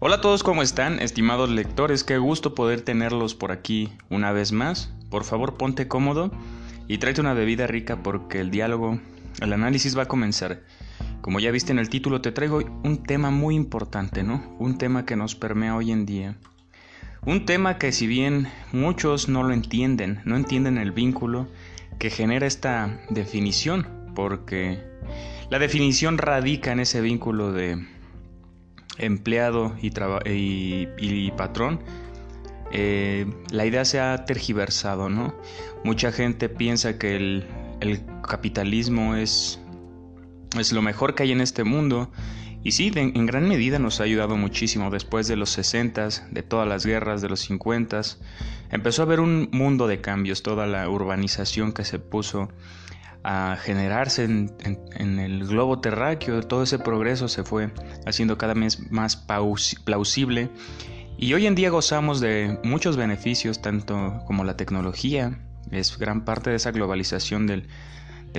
Hola a todos, ¿cómo están? Estimados lectores, qué gusto poder tenerlos por aquí una vez más. Por favor, ponte cómodo y tráete una bebida rica porque el diálogo, el análisis va a comenzar. Como ya viste en el título, te traigo un tema muy importante, ¿no? Un tema que nos permea hoy en día. Un tema que si bien muchos no lo entienden, no entienden el vínculo que genera esta definición, porque la definición radica en ese vínculo de empleado y, patrón, eh, la idea se ha tergiversado, ¿no? Mucha gente piensa que el, capitalismo es, es lo mejor que hay en este mundo. Y sí, en gran medida nos ha ayudado muchísimo. Después de los 60, de todas las guerras, de los 50, empezó a haber un mundo de cambios, toda la urbanización que se puso a generarse en, el globo terráqueo, todo ese progreso se fue haciendo cada vez más plausible y hoy en día gozamos de muchos beneficios, tanto como la tecnología, es gran parte de esa globalización del,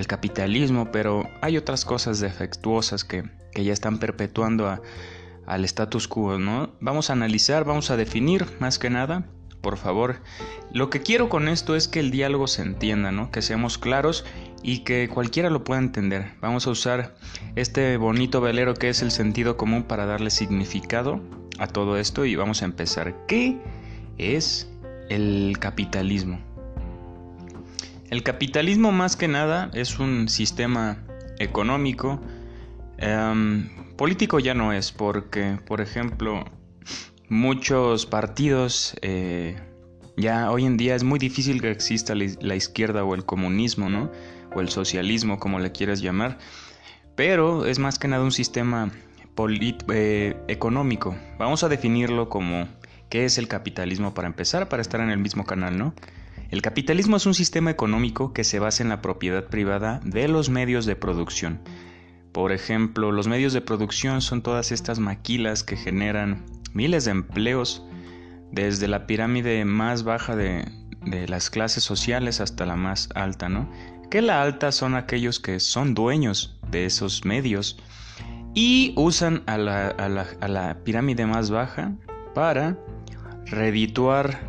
capitalismo, pero hay otras cosas defectuosas que, ya están perpetuando al status quo, ¿no? Vamos a analizar, vamos a definir más que nada por favor. Lo que quiero con esto es que el diálogo se entienda, ¿no? Que seamos claros y que cualquiera lo pueda entender. Vamos a usar este bonito velero que es el sentido común para darle significado a todo esto y vamos a empezar. ¿Qué es el capitalismo? El capitalismo más que nada es un sistema económico. Em, político ya no es porque, por ejemplo, muchos partidos, eh, ya hoy en día es muy difícil que exista la izquierda o el comunismo, ¿no? O el socialismo, como le quieras llamar. Pero es más que nada un sistema eh, económico. Vamos a definirlo como qué es el capitalismo para empezar, para estar en el mismo canal, ¿no? El capitalismo es un sistema económico que se basa en la propiedad privada de los medios de producción. Por ejemplo, los medios de producción son todas estas maquilas que generan miles de empleos desde la pirámide más baja de, las clases sociales hasta la más alta, ¿no? Que la alta son aquellos que son dueños de esos medios y usan a la, pirámide más baja para redituar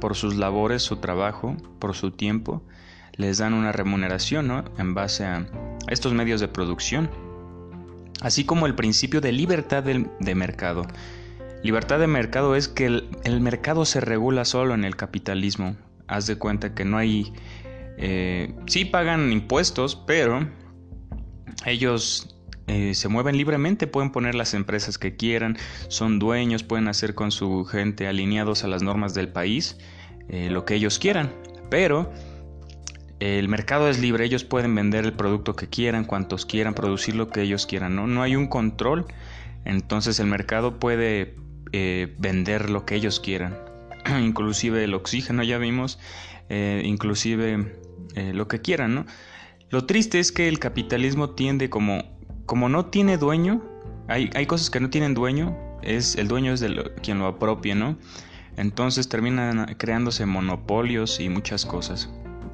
por sus labores, su trabajo, por su tiempo, les dan una remuneración ¿no? en base a estos medios de producción, así como el principio de libertad de mercado. Libertad de mercado es que el, mercado se regula solo en el capitalismo. Haz de cuenta que no hay... Eh, sí pagan impuestos, pero ellos eh, se mueven libremente, pueden poner las empresas que quieran, son dueños, pueden hacer con su gente alineados a las normas del país eh, lo que ellos quieran. Pero el mercado es libre, ellos pueden vender el producto que quieran, cuantos quieran, producir lo que ellos quieran, ¿no? No hay un control, entonces el mercado puede eh, vender lo que ellos quieran. inclusive el oxígeno ya vimos, eh, inclusive eh, lo que quieran, ¿no? Lo triste es que el capitalismo tiende como, como no tiene dueño, hay, hay cosas que no tienen dueño, es, el dueño es de quien lo apropia, ¿no? Entonces terminan creándose monopolios y muchas cosas.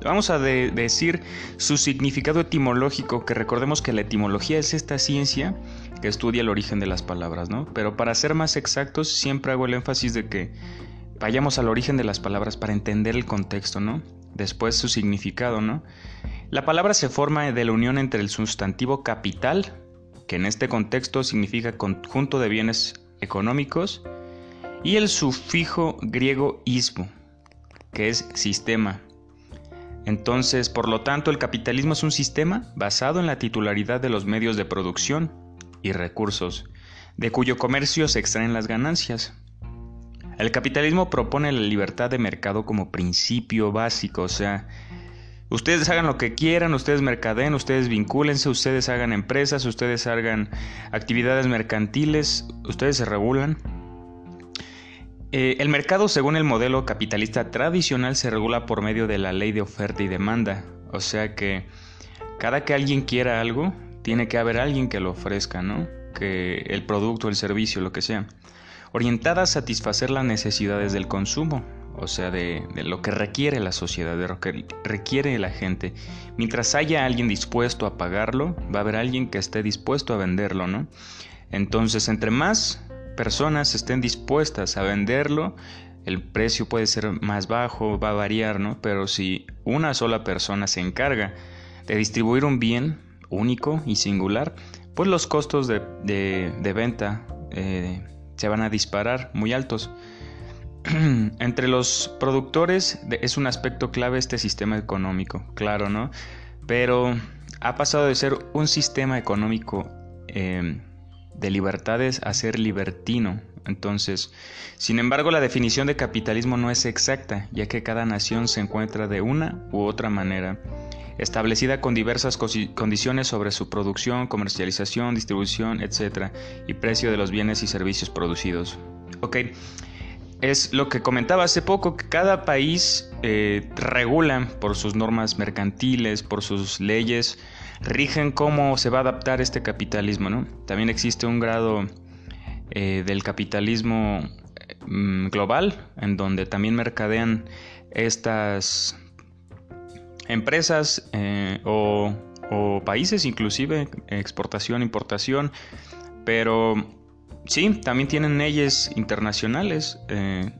Vamos a decir su significado etimológico, que recordemos que la etimología es esta ciencia que estudia el origen de las palabras, ¿no? Pero para ser más exactos, siempre hago el énfasis de que vayamos al origen de las palabras para entender el contexto, ¿no? Después su significado, ¿no? La palabra se forma de la unión entre el sustantivo capital, que en este contexto significa conjunto de bienes económicos, y el sufijo griego ismo, que es sistema, entonces, por lo tanto, el capitalismo es un sistema basado en la titularidad de los medios de producción y recursos, de cuyo comercio se extraen las ganancias. El capitalismo propone la libertad de mercado como principio básico, o sea, ustedes hagan lo que quieran, ustedes mercadeen, ustedes vincúlense, ustedes hagan empresas, ustedes hagan actividades mercantiles, ustedes se regulan eh, el mercado, según el modelo capitalista tradicional, se regula por medio de la ley de oferta y demanda. O sea que cada que alguien quiera algo, tiene que haber alguien que lo ofrezca, ¿no? Que el producto, el servicio, lo que sea. Orientada a satisfacer las necesidades del consumo, o sea, de, de, lo que requiere la sociedad, de lo que requiere la gente. Mientras haya alguien dispuesto a pagarlo, va a haber alguien que esté dispuesto a venderlo, ¿no? Entonces, entre más personas estén dispuestas a venderlo, el precio puede ser más bajo, va a variar, ¿no? Pero si una sola persona se encarga de distribuir un bien único y singular, pues los costos de, venta eh, se van a disparar muy altos. Entre los productores es un aspecto clave este sistema económico, claro, ¿no? Pero ha pasado de ser un sistema económico em, de libertades a ser libertino. Entonces, sin embargo, la definición de capitalismo no es exacta, ya que cada nación se encuentra de una u otra manera establecida con diversas condiciones sobre su producción, comercialización, distribución, etc. y precio de los bienes y servicios producidos. Ok, es lo que comentaba hace poco, que cada país eh, regula por sus normas mercantiles, por sus leyes, rigen cómo se va a adaptar este capitalismo, ¿no? También existe un grado eh, del capitalismo mm, global, en donde también mercadean estas empresas eh, o, países, inclusive exportación, importación, pero sí, también tienen leyes internacionales, eh,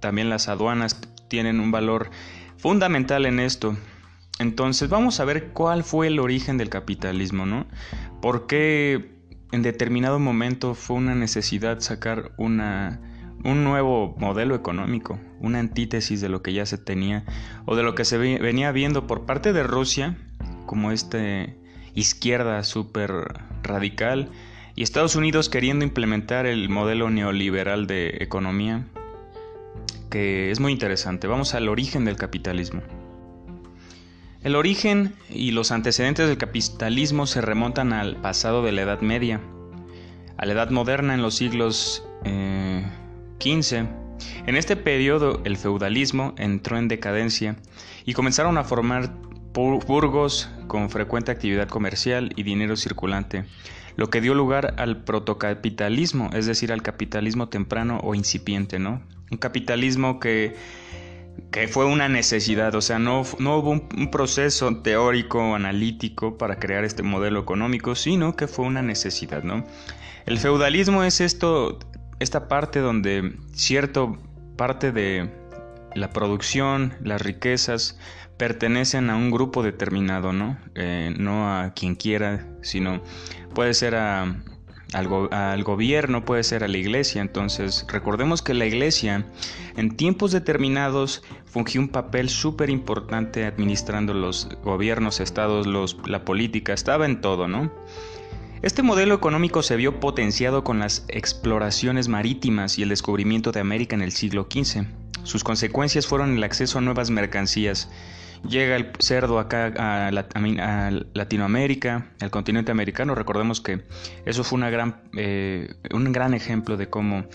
también las aduanas tienen un valor fundamental en esto. Entonces vamos a ver cuál fue el origen del capitalismo, ¿no? ¿Por qué en determinado momento fue una necesidad sacar una, un nuevo modelo económico, una antítesis de lo que ya se tenía o de lo que se venía viendo por parte de Rusia como este izquierda súper radical y Estados Unidos queriendo implementar el modelo neoliberal de economía que es muy interesante. Vamos al origen del capitalismo. El origen y los antecedentes del capitalismo se remontan al pasado de la Edad Media, a la Edad Moderna en los siglos eh, en este periodo el feudalismo entró en decadencia y comenzaron a formar burgos con frecuente actividad comercial y dinero circulante, lo que dio lugar al protocapitalismo, es decir, al capitalismo temprano o incipiente, ¿no? Un capitalismo que, que fue una necesidad, o sea, no, no hubo un, un proceso teórico, analítico para crear este modelo económico, sino que fue una necesidad, ¿no? El feudalismo es esto esta parte donde cierto parte de la producción, las riquezas, pertenecen a un grupo determinado, ¿no? Eh, no a quien quiera, sino puede ser al, al, gobierno, puede ser a la iglesia. Entonces, recordemos que la iglesia en tiempos determinados fungió un papel súper importante administrando los gobiernos, estados, los, la política, estaba en todo, ¿no? Este modelo económico se vio potenciado con las exploraciones marítimas y el descubrimiento de América en el siglo XV. Sus consecuencias fueron el acceso a nuevas mercancías. Llega el cerdo acá a, Latinoamérica, al continente americano. Recordemos que eso fue eh, un gran ejemplo de cómo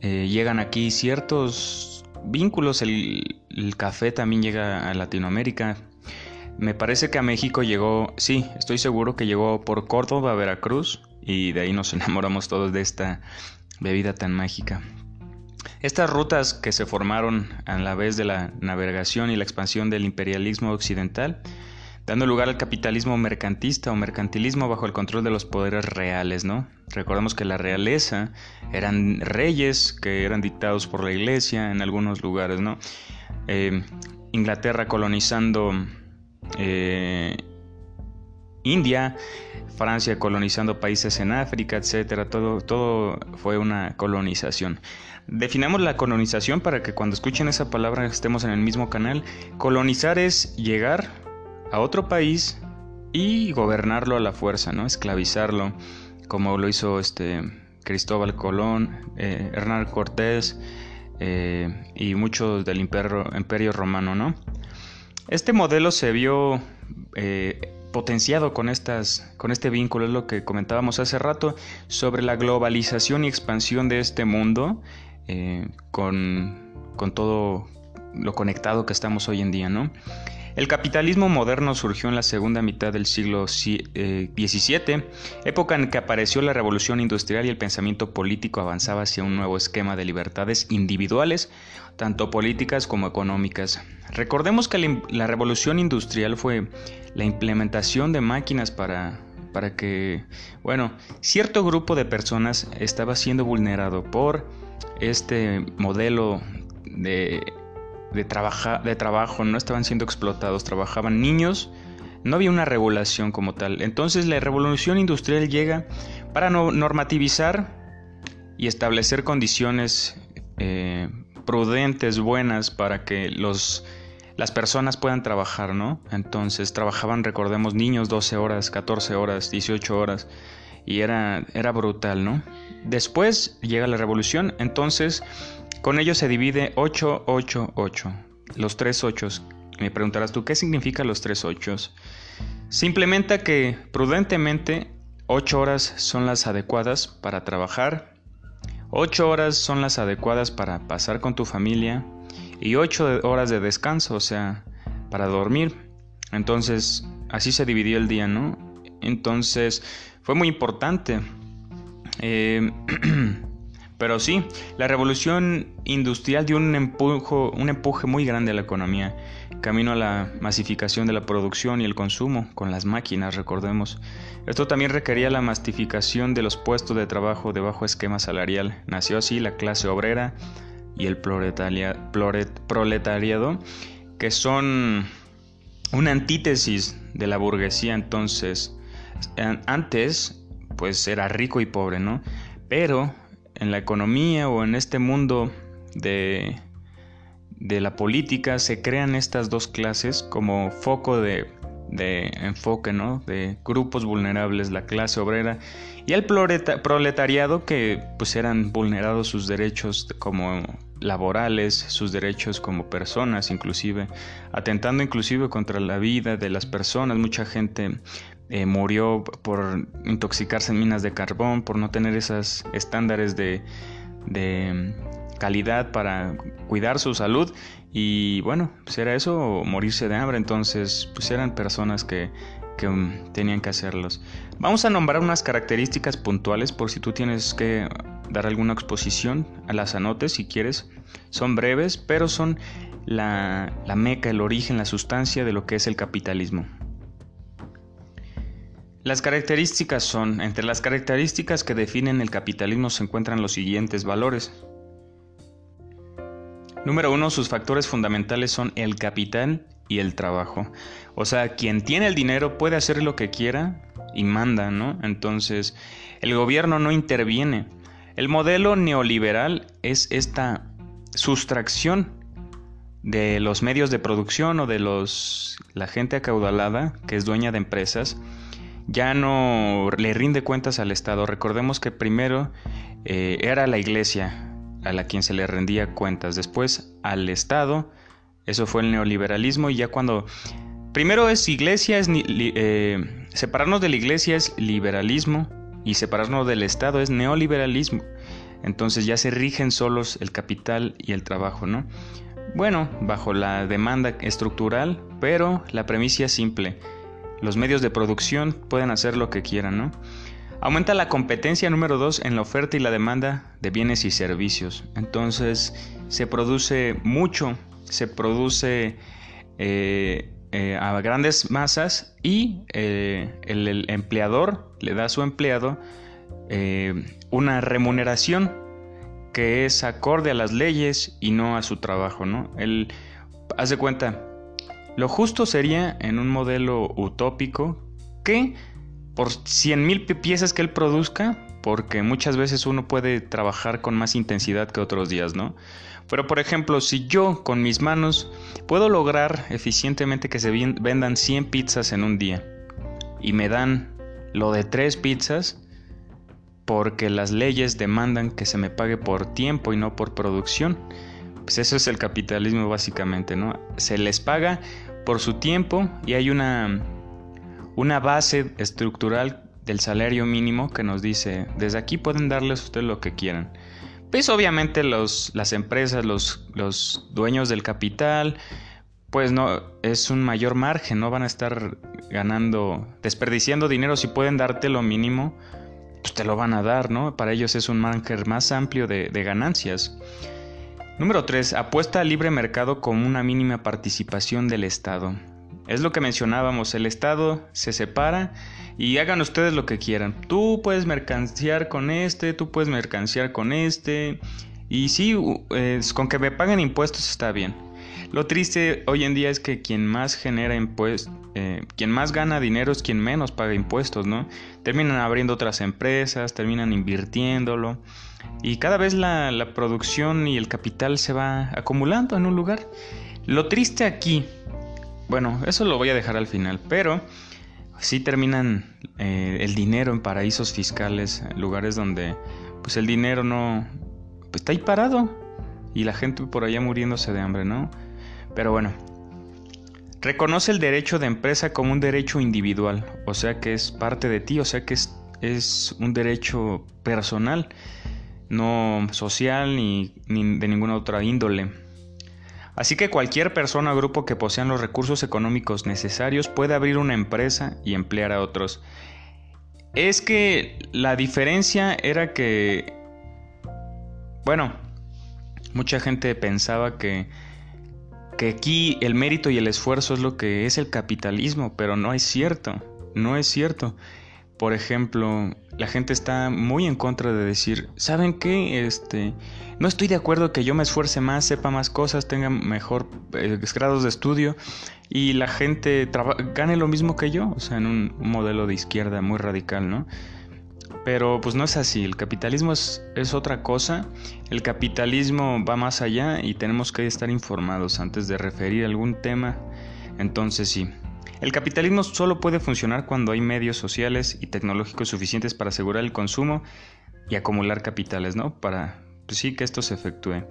eh, llegan aquí ciertos vínculos. el café también llega a Latinoamérica, me parece que a México llegó, sí, estoy seguro que llegó por Córdoba, Veracruz, y de ahí nos enamoramos todos de esta bebida tan mágica. Estas rutas que se formaron a la vez de la navegación y la expansión del imperialismo occidental, dando lugar al capitalismo mercantista o mercantilismo bajo el control de los poderes reales, ¿no? Recordemos que la realeza eran reyes que eran dictados por la iglesia en algunos lugares, ¿no? Eh, Inglaterra colonizando eh, India, Francia colonizando países en África, etcétera, todo, todo fue una colonización. Definamos la colonización para que cuando escuchen esa palabra estemos en el mismo canal. Colonizar es llegar a otro país y gobernarlo a la fuerza, ¿no? Esclavizarlo, como lo hizo este Cristóbal Colón, eh, Hernán Cortés eh, y muchos del imperio, imperio romano, ¿no? Este modelo se vio eh, potenciado con, estas, con este vínculo, es lo que comentábamos hace rato, sobre la globalización y expansión de este mundo eh, con, con, todo lo conectado que estamos hoy en día, ¿no? El capitalismo moderno surgió en la segunda mitad del siglo XVII, eh, época en que apareció la revolución industrial y el pensamiento político avanzaba hacia un nuevo esquema de libertades individuales, tanto políticas como económicas. Recordemos que la revolución industrial fue la implementación de máquinas para para que, bueno, cierto grupo de personas estaba siendo vulnerado por este modelo de, de, de trabajo, no estaban siendo explotados, trabajaban niños, no había una regulación como tal. Entonces la revolución industrial llega para normativizar y establecer condiciones eh, prudentes, buenas, para que los, las personas puedan trabajar, ¿no? Entonces trabajaban, recordemos, niños 12 horas, 14 horas, 18 horas, y era, era brutal, ¿no? Después llega la revolución, entonces con ello se divide 8, 8, 8, los tres ochos. Me preguntarás tú, ¿qué significa los tres ochos? Se implementa que prudentemente 8 horas son las adecuadas para trabajar, 8 horas son las adecuadas para pasar con tu familia y 8 horas de descanso, o sea, para dormir. Entonces, así se dividió el día, ¿no? Entonces, fue muy importante. Eh, pero sí, la revolución industrial dio un, un empuje muy grande a la economía, camino a la masificación de la producción y el consumo con las máquinas, recordemos. Esto también requería la mastificación de los puestos de trabajo de bajo esquema salarial. Nació así la clase obrera y el proletariado, que son una antítesis de la burguesía entonces. Antes, pues era rico y pobre, ¿no? Pero en la economía o en este mundo de, de la política se crean estas dos clases como foco de de enfoque, ¿no? De grupos vulnerables, la clase obrera y el proletariado que pues eran vulnerados sus derechos como laborales, sus derechos como personas inclusive, atentando inclusive contra la vida de las personas. Mucha gente eh, murió por intoxicarse en minas de carbón, por no tener esos estándares de, de calidad para cuidar su salud y bueno, pues era eso o morirse de hambre, entonces pues eran personas que, que um, tenían que hacerlos. Vamos a nombrar unas características puntuales por si tú tienes que dar alguna exposición a las anotes si quieres. Son breves, pero son la, la meca, el origen, la sustancia de lo que es el capitalismo. Las características son, entre las características que definen el capitalismo se encuentran los siguientes valores. Número uno, sus factores fundamentales son el capital y el trabajo. O sea, quien tiene el dinero puede hacer lo que quiera y manda, ¿no? Entonces, el gobierno no interviene. El modelo neoliberal es esta sustracción de los medios de producción o de los la gente acaudalada que es dueña de empresas ya no le rinde cuentas al Estado. Recordemos que primero eh, era la iglesia a la quien se le rendía cuentas, después al Estado, eso fue el neoliberalismo y ya cuando primero es iglesia, es, eh, separarnos de la iglesia es liberalismo y separarnos del Estado es neoliberalismo. Entonces ya se rigen solos el capital y el trabajo, ¿no? Bueno, bajo la demanda estructural, pero la premisa es simple. Los medios de producción pueden hacer lo que quieran, ¿no? Aumenta la competencia número dos en la oferta y la demanda de bienes y servicios. Entonces se produce mucho, se produce eh, eh, a grandes masas y eh, el, empleador le da a su empleado una remuneración que es acorde a las leyes y no a su trabajo. ¿no? Él hace cuenta, lo justo sería en un modelo utópico que por 100 mil piezas que él produzca, porque muchas veces uno puede trabajar con más intensidad que otros días, ¿no? Pero por ejemplo, si yo con mis manos puedo lograr eficientemente que se vendan 100 pizzas en un día y me dan lo de 3 pizzas, porque las leyes demandan que se me pague por tiempo y no por producción. Pues eso es el capitalismo básicamente, ¿no? Se les paga por su tiempo y hay una una base estructural del salario mínimo que nos dice, desde aquí pueden darles ustedes lo que quieran. Pues obviamente los, las empresas, los, los dueños del capital, pues no, es un mayor margen, no van a estar ganando, desperdiciando dinero si pueden darte lo mínimo, pues te lo van a dar, ¿no? Para ellos es un margen más amplio de ganancias. Número 3. Apuesta al libre mercado con una mínima participación del Estado. Es lo que mencionábamos, el Estado se separa y hagan ustedes lo que quieran. Tú puedes mercanciar con este, tú puedes mercanciar con este. Y sí, con que me paguen impuestos está bien. Lo triste hoy en día es que quien más genera impuestos, eh, quien más gana dinero es quien menos paga impuestos, ¿no? Terminan abriendo otras empresas, terminan invirtiéndolo y cada vez la, la producción y el capital se va acumulando en un lugar. Lo triste aquí bueno, eso lo voy a dejar al final, pero sí terminan eh, el dinero en paraísos fiscales, lugares donde pues el dinero no pues, está ahí parado y la gente por allá muriéndose de hambre, ¿no? Pero bueno, reconoce el derecho de empresa como un derecho individual, o sea que es parte de ti, o sea que es, es un derecho personal, no social ni, ni de ninguna otra índole. Así que cualquier persona o grupo que posean los recursos económicos necesarios puede abrir una empresa y emplear a otros. Es que la diferencia era que, bueno, mucha gente pensaba que, que aquí el mérito y el esfuerzo es lo que es el capitalismo, pero no es cierto, no es cierto. Por ejemplo, la gente está muy en contra de decir, ¿saben qué? Este, no estoy de acuerdo que yo me esfuerce más, sepa más cosas, tenga mejor eh, grados de estudio y la gente gane lo mismo que yo, o sea, en un modelo de izquierda muy radical, ¿no? Pero pues no es así, el capitalismo es, es otra cosa, el capitalismo va más allá y tenemos que estar informados antes de referir algún tema, entonces sí, el capitalismo solo puede funcionar cuando hay medios sociales y tecnológicos suficientes para asegurar el consumo y acumular capitales, ¿no? Para pues sí que esto se efectúe.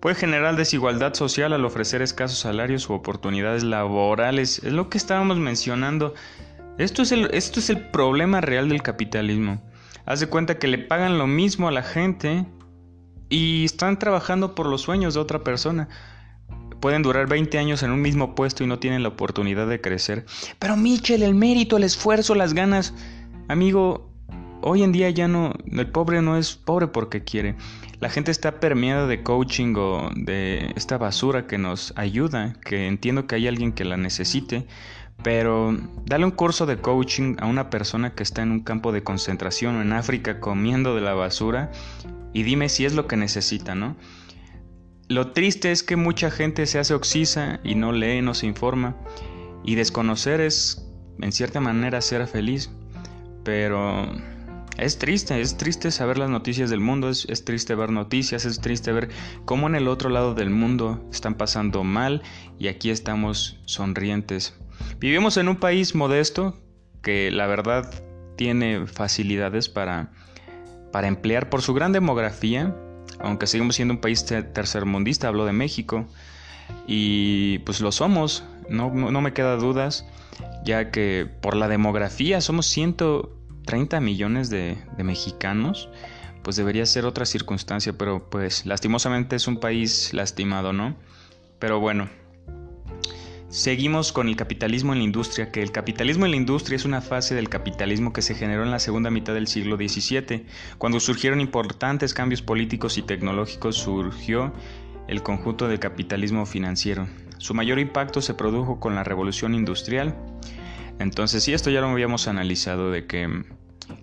Puede generar desigualdad social al ofrecer escasos salarios u oportunidades laborales. Es lo que estábamos mencionando. Esto es el, esto es el problema real del capitalismo. Haz de cuenta que le pagan lo mismo a la gente y están trabajando por los sueños de otra persona pueden durar 20 años en un mismo puesto y no tienen la oportunidad de crecer. Pero Michel, el mérito, el esfuerzo, las ganas. Amigo, hoy en día ya no, el pobre no es pobre porque quiere. La gente está permeada de coaching o de esta basura que nos ayuda, que entiendo que hay alguien que la necesite, pero dale un curso de coaching a una persona que está en un campo de concentración o en África comiendo de la basura y dime si es lo que necesita, ¿no? Lo triste es que mucha gente se hace oxisa y no lee, no se informa. Y desconocer es, en cierta manera, ser feliz. Pero es triste, es triste saber las noticias del mundo, es, triste ver noticias, es triste ver cómo en el otro lado del mundo están pasando mal y aquí estamos sonrientes. Vivimos en un país modesto que la verdad tiene facilidades para, para emplear por su gran demografía aunque seguimos siendo un país tercermundista, hablo de México, y pues lo somos, no, me queda dudas, ya que por la demografía somos 130 millones de, de mexicanos, pues debería ser otra circunstancia, pero pues lastimosamente es un país lastimado, ¿no? Pero bueno, Seguimos con el capitalismo en la industria, que el capitalismo en la industria es una fase del capitalismo que se generó en la segunda mitad del siglo XVII. Cuando surgieron importantes cambios políticos y tecnológicos surgió el conjunto del capitalismo financiero. Su mayor impacto se produjo con la revolución industrial. Entonces sí, esto ya lo habíamos analizado de que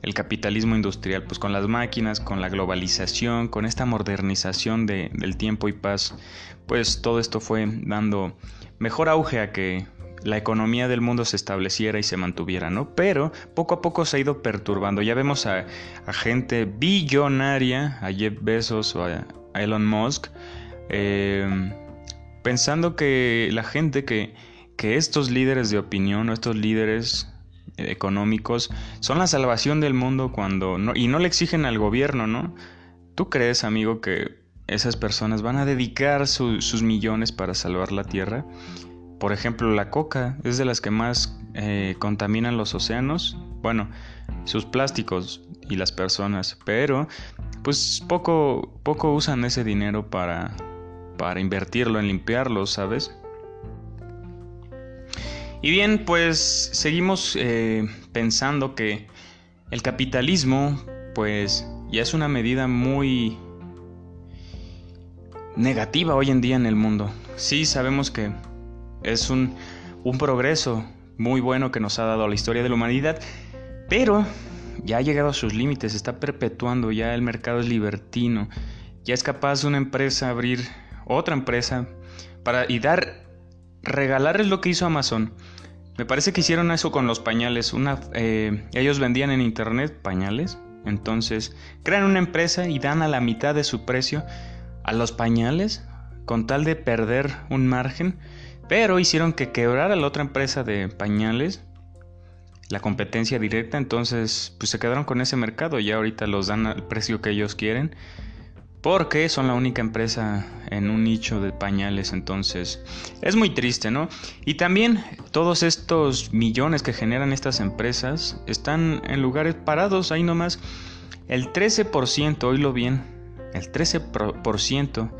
el capitalismo industrial, pues con las máquinas, con la globalización, con esta modernización del tiempo y paz, pues todo esto fue dando mejor auge a que la economía del mundo se estableciera y se mantuviera, ¿no? Pero poco a poco se ha ido perturbando. Ya vemos a, gente billonaria, a Jeff Bezos o a, Elon Musk, eh, pensando que la gente, que, que estos líderes de opinión o estos líderes económicos son la salvación del mundo cuando no, y no le exigen al gobierno, ¿no? ¿Tú crees, amigo, que esas personas van a dedicar sus millones para salvar la Tierra. Por ejemplo, la coca es de las que más eh, contaminan los océanos. Bueno, sus plásticos y las personas. Pero, pues poco, poco usan ese dinero para, para invertirlo en limpiarlo, ¿sabes? Y bien, pues seguimos eh, pensando que el capitalismo, pues ya es una medida muy negativa hoy en día en el mundo. Sí, sabemos que es un, un progreso muy bueno que nos ha dado la historia de la humanidad, pero ya ha llegado a sus límites, está perpetuando, ya el mercado es libertino, ya es capaz una empresa abrir otra empresa para y dar regalarles lo que hizo Amazon. Me parece que hicieron eso con los pañales. Una, eh, ellos vendían en internet pañales. Entonces crean una empresa y dan a la mitad de su precio a los pañales con tal de perder un margen. Pero hicieron que quebrara la otra empresa de pañales, la competencia directa. Entonces pues se quedaron con ese mercado y ahorita los dan al precio que ellos quieren porque son la única empresa en un nicho de pañales, entonces es muy triste, ¿no? Y también todos estos millones que generan estas empresas están en lugares parados, ahí nomás. El 13%, oílo bien, el 13%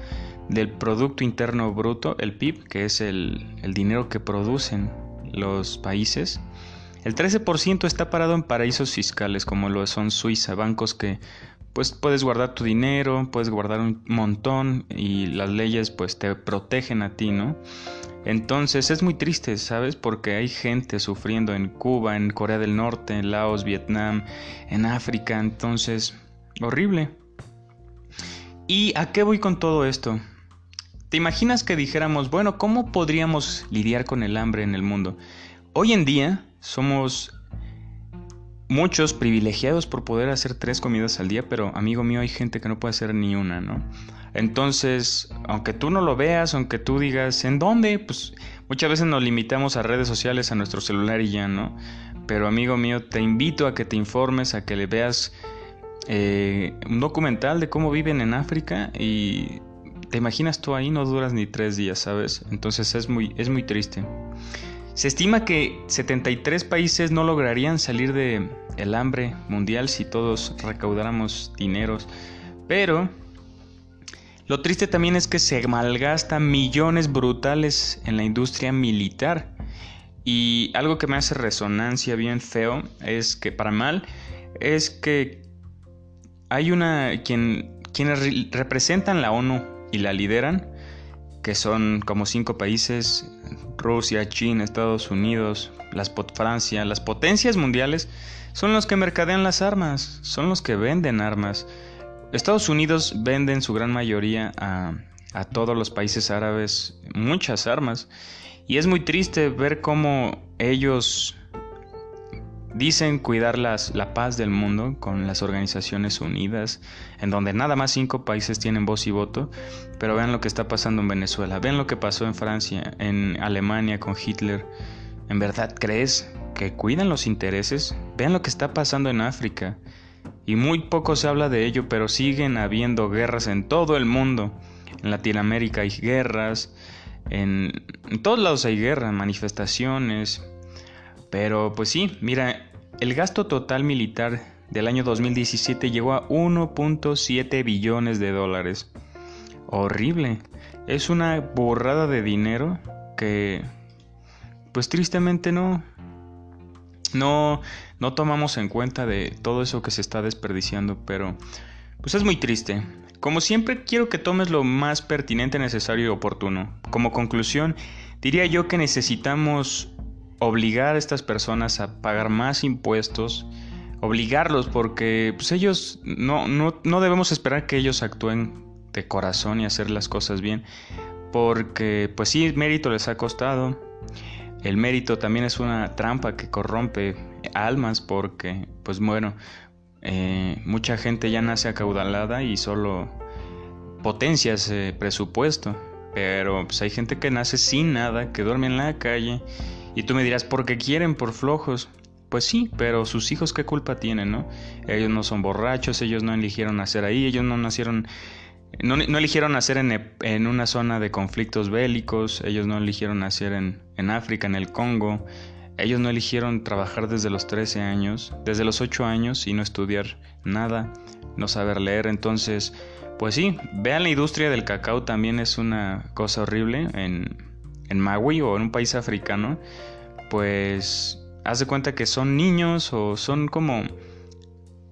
del Producto Interno Bruto, el PIB, que es el, el dinero que producen los países, el 13% está parado en paraísos fiscales como lo son Suiza, bancos que pues puedes guardar tu dinero, puedes guardar un montón y las leyes pues te protegen a ti, ¿no? Entonces es muy triste, ¿sabes? Porque hay gente sufriendo en Cuba, en Corea del Norte, en Laos, Vietnam, en África, entonces horrible. ¿Y a qué voy con todo esto? ¿Te imaginas que dijéramos, bueno, ¿cómo podríamos lidiar con el hambre en el mundo? Hoy en día somos muchos privilegiados por poder hacer tres comidas al día, pero amigo mío hay gente que no puede hacer ni una, ¿no? Entonces, aunque tú no lo veas, aunque tú digas, ¿en dónde? Pues muchas veces nos limitamos a redes sociales, a nuestro celular y ya, ¿no? Pero amigo mío, te invito a que te informes, a que le veas eh, un documental de cómo viven en África y te imaginas tú ahí no duras ni tres días, ¿sabes? Entonces es muy, es muy triste. Se estima que 73 países no lograrían salir de hambre mundial si todos recaudáramos dineros, pero lo triste también es que se malgastan millones brutales en la industria militar. Y algo que me hace resonancia bien feo es que para mal es que hay una quien quienes representan la ONU y la lideran que son como cinco países, Rusia, China, Estados Unidos, las Francia, las potencias mundiales, son los que mercadean las armas, son los que venden armas. Estados Unidos vende en su gran mayoría a, a todos los países árabes muchas armas. Y es muy triste ver cómo ellos Dicen cuidar las, la paz del mundo con las Organizaciones Unidas, en donde nada más cinco países tienen voz y voto, pero vean lo que está pasando en Venezuela, vean lo que pasó en Francia, en Alemania con Hitler. ¿En verdad crees que cuidan los intereses? Vean lo que está pasando en África. Y muy poco se habla de ello, pero siguen habiendo guerras en todo el mundo. En Latinoamérica hay guerras, en, todos lados hay guerras, manifestaciones, pero pues sí, mira, el gasto total militar del año 2017 llegó a 1.7 billones de dólares. Horrible. Es una borrada de dinero que pues tristemente no no no tomamos en cuenta de todo eso que se está desperdiciando, pero pues es muy triste. Como siempre quiero que tomes lo más pertinente, necesario y oportuno. Como conclusión, diría yo que necesitamos obligar a estas personas a pagar más impuestos, obligarlos porque pues ellos no, no, debemos esperar que ellos actúen de corazón y hacer las cosas bien, porque pues sí, el mérito les ha costado, el mérito también es una trampa que corrompe almas porque pues bueno, eh, mucha gente ya nace acaudalada y solo potencia ese presupuesto, pero pues hay gente que nace sin nada, que duerme en la calle y tú me dirás, ¿por qué quieren? Por flojos. Pues sí, pero sus hijos qué culpa tienen, ¿no? Ellos no son borrachos, ellos no eligieron nacer ahí, ellos no nacieron, no, eligieron nacer en, en, una zona de conflictos bélicos, ellos no eligieron nacer en, en África, en el Congo, ellos no eligieron trabajar desde los 13 años, desde los 8 años y no estudiar nada, no saber leer, entonces, pues sí, vean la industria del cacao también es una cosa horrible en en Maui o en un país africano, pues haz de cuenta que son niños o son como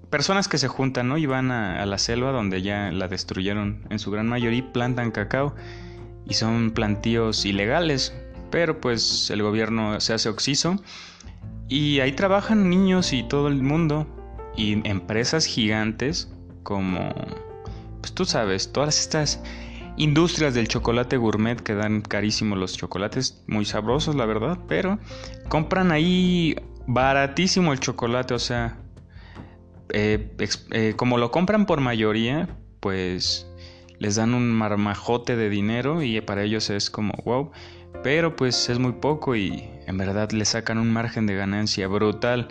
personas que se juntan, ¿no? Y van a, la selva donde ya la destruyeron en su gran mayoría y plantan cacao. Y son plantíos ilegales. pero pues el gobierno se hace oxiso y ahí trabajan niños y todo el mundo y empresas gigantes como, pues tú sabes, todas estas industrias del chocolate gourmet que dan carísimo los chocolates, muy sabrosos la verdad, pero compran ahí baratísimo el chocolate, o sea, eh, eh, como lo compran por mayoría, pues les dan un marmajote de dinero y para ellos es como wow, pero pues es muy poco y en verdad le sacan un margen de ganancia brutal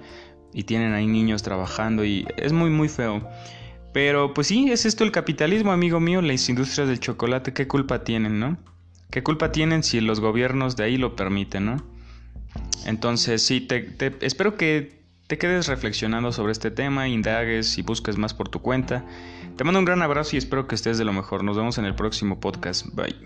y tienen ahí niños trabajando y es muy muy feo. Pero pues sí, es esto el capitalismo, amigo mío, las industrias del chocolate, ¿qué culpa tienen, no? ¿Qué culpa tienen si los gobiernos de ahí lo permiten, no? Entonces sí, te, espero que te quedes reflexionando sobre este tema, indagues y busques más por tu cuenta. Te mando un gran abrazo y espero que estés de lo mejor. Nos vemos en el próximo podcast. Bye.